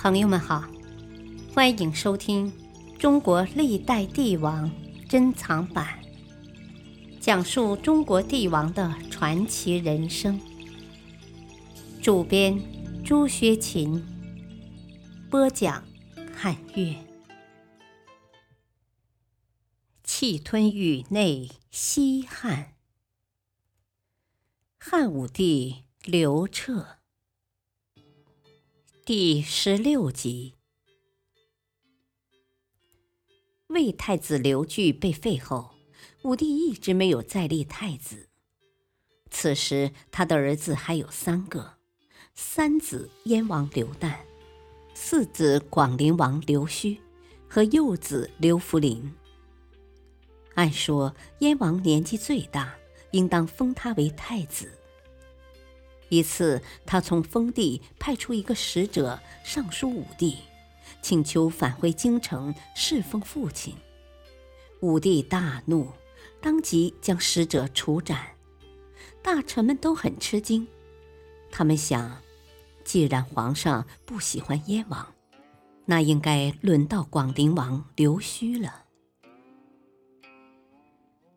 朋友们好，欢迎收听《中国历代帝王珍藏版》，讲述中国帝王的传奇人生。主编朱学勤，播讲汉乐。气吞宇内西汉，汉武帝刘彻。第十六集，魏太子刘据被废后，武帝一直没有再立太子。此时，他的儿子还有三个：三子燕王刘旦，四子广陵王刘胥和幼子刘弗陵。按说，燕王年纪最大，应当封他为太子。一次，他从封地派出一个使者上书武帝，请求返回京城侍奉父亲。武帝大怒，当即将使者处斩。大臣们都很吃惊，他们想，既然皇上不喜欢燕王，那应该轮到广陵王刘胥了。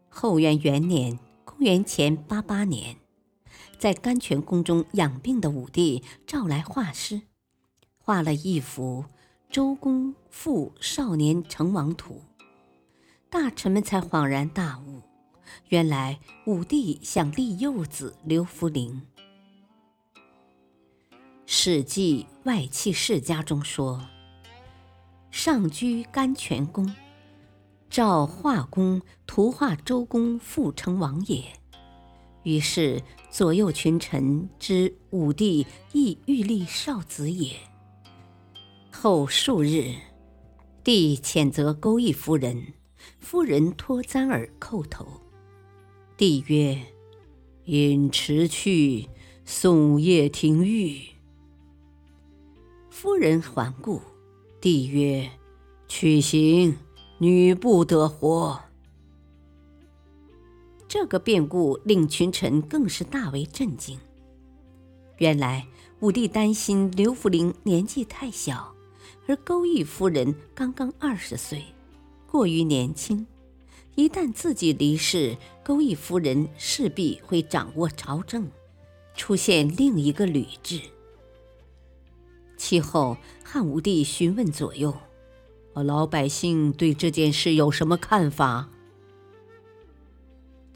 后元元年，公元前八八年。在甘泉宫中养病的武帝召来画师，画了一幅周公复少年成王图。大臣们才恍然大悟，原来武帝想立幼子刘弗陵。《史记·外戚世家》中说：“上居甘泉宫，召画工图画周公复成王也。”于是。左右群臣知武帝亦欲立少子也。后数日，帝谴责钩弋夫人，夫人脱簪而叩头。帝曰：“引迟去，送夜廷狱。”夫人还故，帝曰：“去行，女不得活。”这个变故令群臣更是大为震惊。原来武帝担心刘弗陵年纪太小，而钩弋夫人刚刚二十岁，过于年轻。一旦自己离世，钩弋夫人势必会掌握朝政，出现另一个吕雉。其后，汉武帝询问左右：“老百姓对这件事有什么看法？”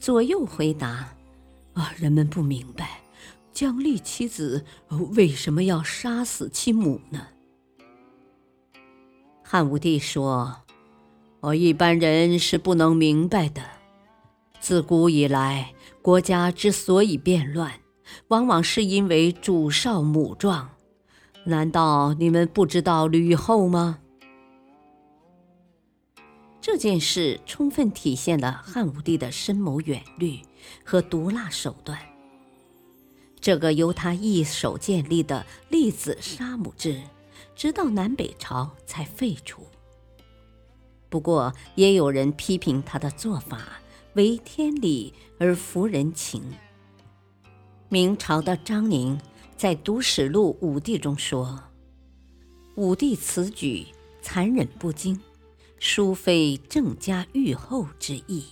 左右回答：“啊，人们不明白，姜丽妻子为什么要杀死其母呢？”汉武帝说：“我一般人是不能明白的。自古以来，国家之所以变乱，往往是因为主少母壮。难道你们不知道吕后吗？”这件事充分体现了汉武帝的深谋远虑和毒辣手段。这个由他一手建立的立子杀母制，直到南北朝才废除。不过，也有人批评他的做法为天理而服人情。明朝的张宁在《读史录·武帝》中说：“武帝此举残忍不经。”殊非郑家御后之意。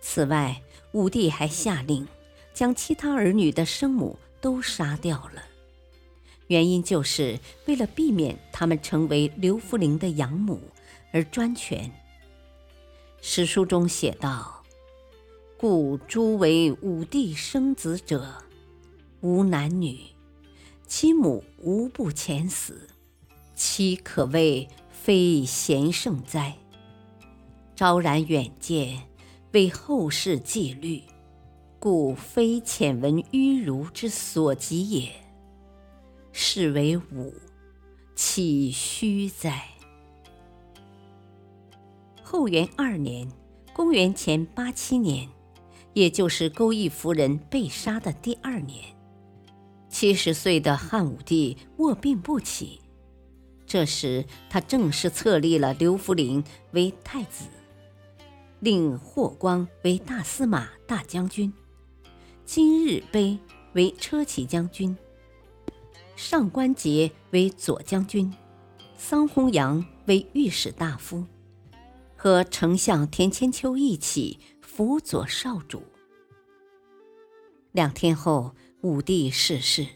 此外，武帝还下令将其他儿女的生母都杀掉了，原因就是为了避免他们成为刘弗陵的养母而专权。史书中写道：“故诸为武帝生子者，无男女，其母无不遣死。”妻可谓非贤圣哉？昭然远见，为后世纪律，故非浅闻迂儒之所及也。是为武，岂虚哉？后元二年，公元前八七年，也就是钩弋夫人被杀的第二年，七十岁的汉武帝卧病不起。这时，他正式册立了刘弗陵为太子，令霍光为大司马大将军，金日碑为车骑将军，上官桀为左将军，桑弘羊为御史大夫，和丞相田千秋一起辅佐少主。两天后，武帝逝世，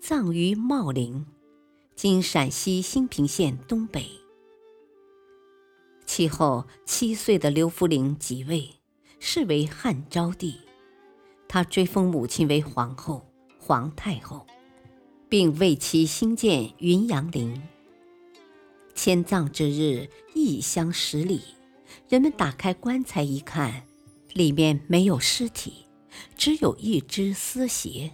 葬于茂陵，今陕西兴平县东北。其后，七岁的刘弗陵即位，是为汉昭帝。他追封母亲为皇后、皇太后，并为其兴建云阳陵。迁葬之日，异乡十里，人们打开棺材一看，里面没有尸体。只有一只丝鞋。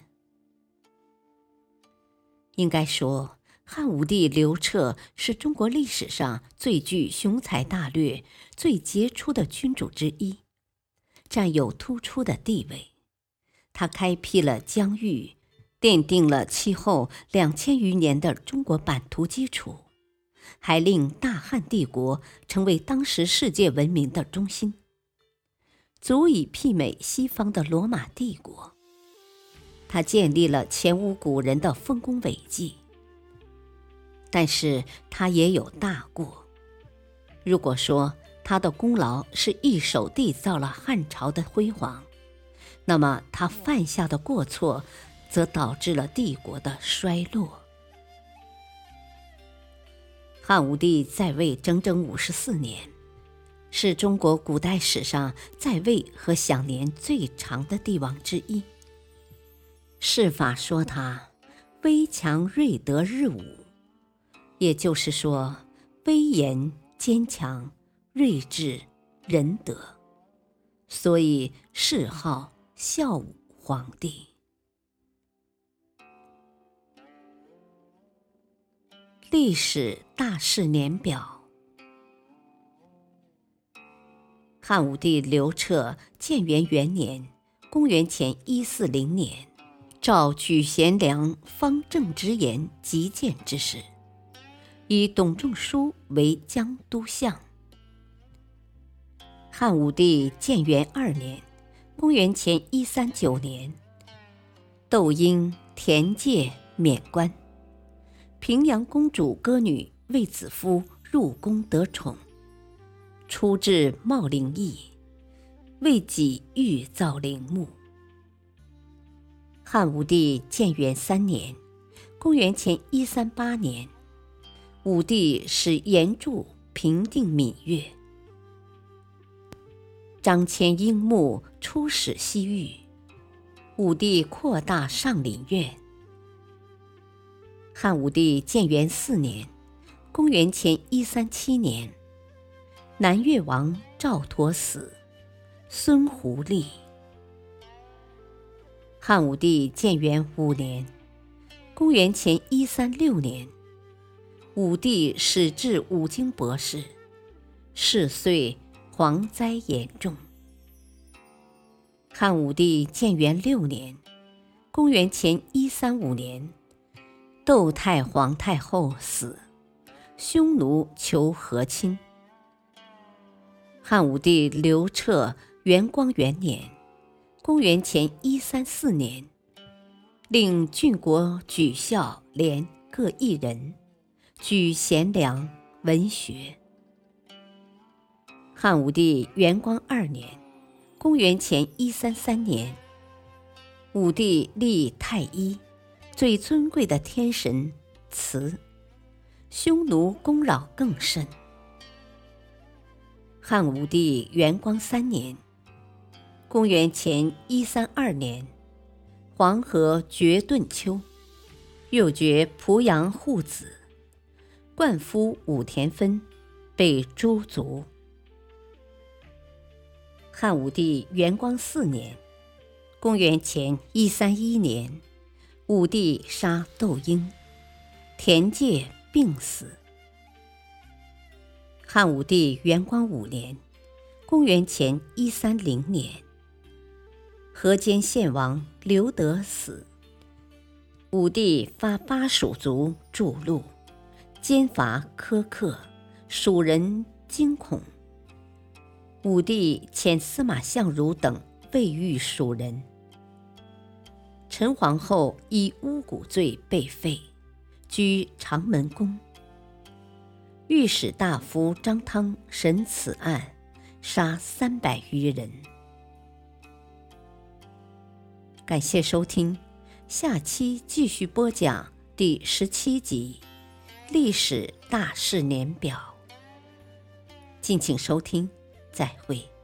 应该说，汉武帝刘彻是中国历史上最具雄才大略、最杰出的君主之一，占有突出的地位。他开辟了疆域，奠定了其后两千余年的中国版图基础，还令大汉帝国成为当时世界文明的中心。足以媲美西方的罗马帝国。他建立了前无古人的丰功伟绩，但是他也有大过。如果说他的功劳是一手缔造了汉朝的辉煌，那么他犯下的过错，则导致了帝国的衰落。汉武帝在位整整五十四年。是中国古代史上在位和享年最长的帝王之一。世法说他威强睿德日武，也就是说威严坚强、睿智仁德，所以谥号孝武皇帝。历史大事年表。汉武帝刘彻建元元年（公元前一四零年），召举贤良方正之言极谏之士，以董仲舒为江都相。汉武帝建元二年（公元前一三九年），窦婴、田介免官，平阳公主歌女卫子夫入宫得宠。出至茂陵邑，为己欲造陵墓。汉武帝建元三年（公元前一三八年），武帝使严柱平定闽越。张骞鹰墓出使西域，武帝扩大上林苑。汉武帝建元四年（公元前一三七年）。南越王赵佗死，孙胡立。汉武帝建元五年（公元前一三六年），武帝始至五经博士，是岁蝗灾严重。汉武帝建元六年（公元前一三五年），窦太皇太后死，匈奴求和亲。汉武帝刘彻元光元年（公元前一三四年），令郡国举孝廉各一人，举贤良文学。汉武帝元光二年（公元前一三三年），武帝立太一，最尊贵的天神慈，匈奴攻扰更甚。汉武帝元光三年（公元前一三二年），黄河决顿丘，又决濮阳护子，灌夫武田芬被诛族。汉武帝元光四年（公元前一三一年），武帝杀窦婴，田介病死。汉武帝元光五年（公元前一三零年），河间献王刘德死。武帝发巴蜀族筑路，奸伐苛刻，蜀人惊恐。武帝遣司马相如等慰御蜀人。陈皇后以巫蛊罪被废。居长门宫。御史大夫张汤审此案，杀三百余人。感谢收听，下期继续播讲第十七集《历史大事年表》。敬请收听，再会。